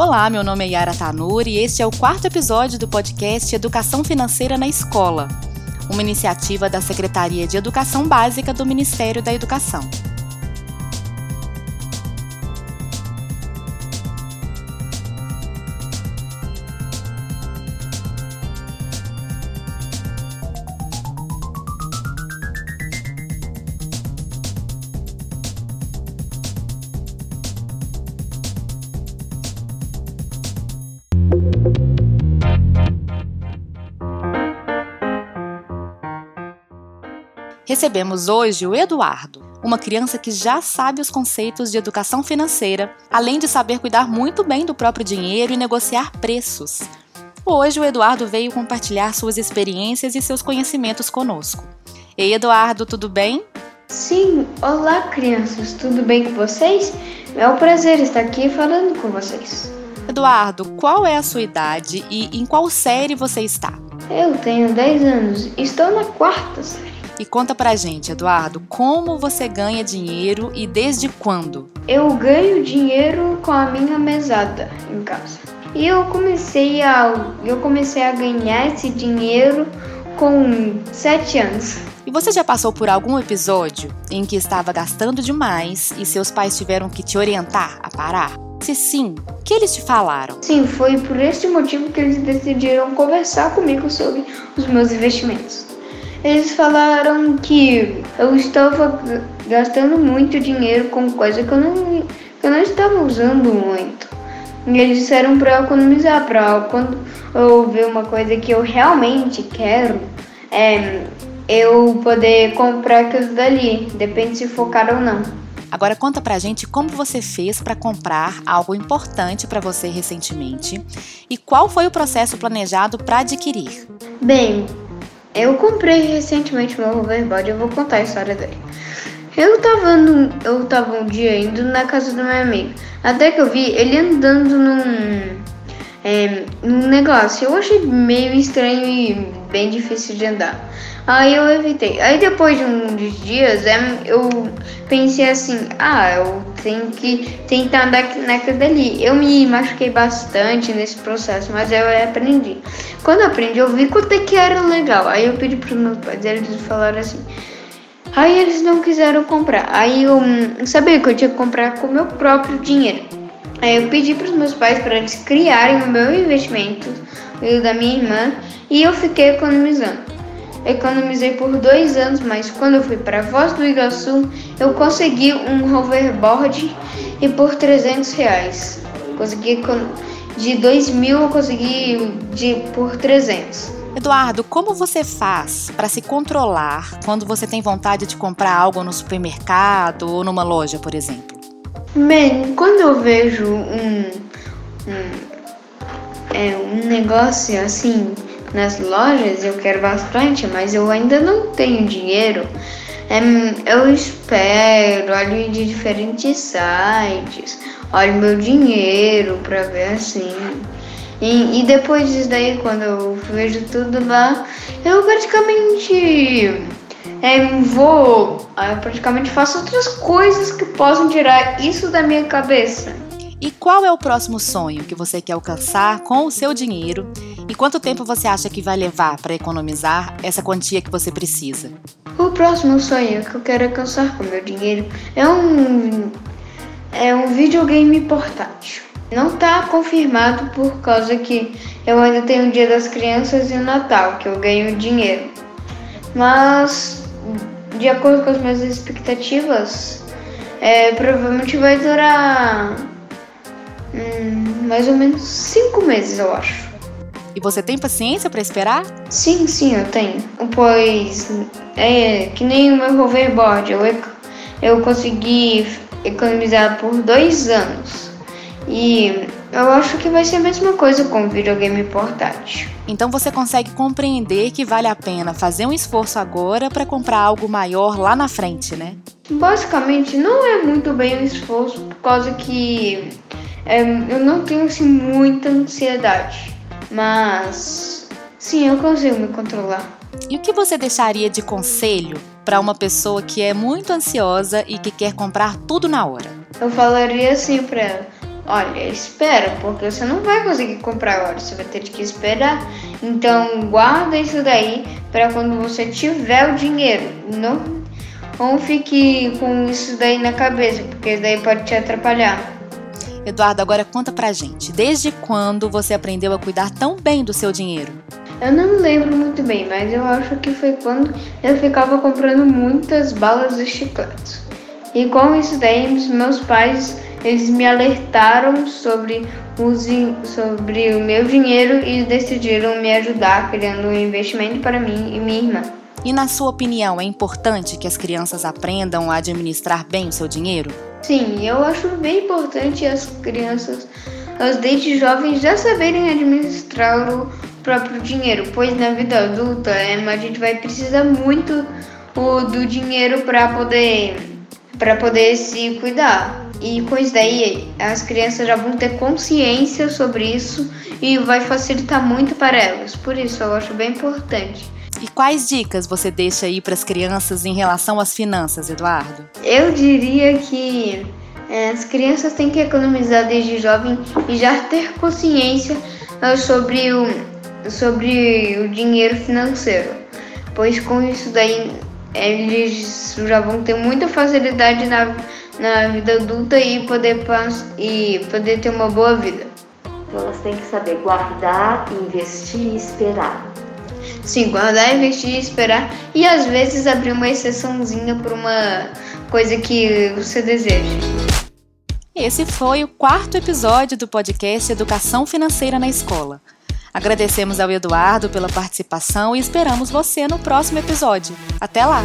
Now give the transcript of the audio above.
Olá, meu nome é Yara Tanuri e este é o quarto episódio do podcast Educação Financeira na Escola, uma iniciativa da Secretaria de Educação Básica do Ministério da Educação. Recebemos hoje o Eduardo, uma criança que já sabe os conceitos de educação financeira, além de saber cuidar muito bem do próprio dinheiro e negociar preços. Hoje o Eduardo veio compartilhar suas experiências e seus conhecimentos conosco. Ei, Eduardo, tudo bem? Sim, olá crianças, tudo bem com vocês? É um prazer estar aqui falando com vocês. Eduardo, qual é a sua idade e em qual série você está? Eu tenho 10 anos, estou na quarta série. E conta pra gente, Eduardo, como você ganha dinheiro e desde quando? Eu ganho dinheiro com a minha mesada em casa. E eu comecei a eu comecei a ganhar esse dinheiro com 7 anos. E você já passou por algum episódio em que estava gastando demais e seus pais tiveram que te orientar a parar? Se sim, o que eles te falaram? Sim, foi por esse motivo que eles decidiram conversar comigo sobre os meus investimentos. Eles falaram que eu estava gastando muito dinheiro com coisa que eu não, que eu não estava usando muito. E eles disseram para eu economizar, para quando eu ver uma coisa que eu realmente quero, é, eu poder comprar aquilo dali, depende se for caro ou não. Agora conta pra gente como você fez para comprar algo importante para você recentemente e qual foi o processo planejado para adquirir. Bem, eu comprei recentemente meu hoverboard, eu vou contar a história dele. Eu tava, no, eu tava um dia indo na casa do meu amigo, até que eu vi ele andando num, é, num negócio. Eu achei meio estranho e bem difícil de andar. Aí eu evitei. Aí depois de uns dias é, eu pensei assim, ah, eu tenho que tentar andar naquilo dali. Eu me machuquei bastante nesse processo, mas eu aprendi. Quando eu aprendi, eu vi quanto é que era legal. Aí eu pedi para os meus pais, eles falaram assim. Aí eles não quiseram comprar. Aí eu hum, sabia que eu tinha que comprar com meu próprio dinheiro. Eu pedi para os meus pais para eles criarem o meu investimento e o da minha irmã e eu fiquei economizando. Economizei por dois anos, mas quando eu fui para Voz do Iguaçu, eu consegui um hoverboard e por 300 reais. Consegui de 2 mil, eu consegui de, por 300. Eduardo, como você faz para se controlar quando você tem vontade de comprar algo no supermercado ou numa loja, por exemplo? Bem, quando eu vejo um, um, é, um negócio assim nas lojas, eu quero bastante, mas eu ainda não tenho dinheiro. É, eu espero, olho de diferentes sites, olho meu dinheiro pra ver assim. E, e depois disso daí, quando eu vejo tudo lá, eu praticamente é, vou, eu praticamente faço outras coisas que possam tirar isso da minha cabeça. E qual é o próximo sonho que você quer alcançar com o seu dinheiro? E quanto tempo você acha que vai levar para economizar essa quantia que você precisa? O próximo sonho que eu quero alcançar com o meu dinheiro é um é um videogame portátil. Não está confirmado por causa que eu ainda tenho o Dia das Crianças e o Natal que eu ganho dinheiro. Mas de acordo com as minhas expectativas, é, provavelmente vai durar Hum, mais ou menos cinco meses, eu acho. E você tem paciência para esperar? Sim, sim, eu tenho. Pois é que nem o meu hoverboard, eu, eu consegui economizar por dois anos. E eu acho que vai ser a mesma coisa com o videogame portátil. Então você consegue compreender que vale a pena fazer um esforço agora para comprar algo maior lá na frente, né? Basicamente, não é muito bem um esforço por causa que é, eu não tenho assim muita ansiedade, mas sim, eu consigo me controlar. E o que você deixaria de conselho para uma pessoa que é muito ansiosa e que quer comprar tudo na hora? Eu falaria assim para ela: Olha, espera, porque você não vai conseguir comprar agora, você vai ter que esperar. Então guarda isso daí para quando você tiver o dinheiro. Não, não fique com isso daí na cabeça, porque daí pode te atrapalhar. Eduardo, agora conta pra gente. Desde quando você aprendeu a cuidar tão bem do seu dinheiro? Eu não lembro muito bem, mas eu acho que foi quando eu ficava comprando muitas balas e chicletes. E com isso daí, meus pais eles me alertaram sobre, os, sobre o meu dinheiro e decidiram me ajudar criando um investimento para mim e minha irmã. E na sua opinião, é importante que as crianças aprendam a administrar bem o seu dinheiro? Sim, eu acho bem importante as crianças, as desde jovens, já saberem administrar o próprio dinheiro, pois na vida adulta a gente vai precisar muito do dinheiro para poder, poder se cuidar. E com isso daí, as crianças já vão ter consciência sobre isso e vai facilitar muito para elas. Por isso, eu acho bem importante. E quais dicas você deixa aí para as crianças em relação às finanças, Eduardo? Eu diria que é, as crianças têm que economizar desde jovem e já ter consciência é, sobre o, sobre o dinheiro financeiro, pois com isso daí eles já vão ter muita facilidade na na vida adulta e poder, e poder ter uma boa vida. Então elas têm que saber guardar, investir e esperar. Sim, guardar, investir e esperar. E às vezes abrir uma exceçãozinha por uma coisa que você deseja. Esse foi o quarto episódio do podcast Educação Financeira na Escola. Agradecemos ao Eduardo pela participação e esperamos você no próximo episódio. Até lá!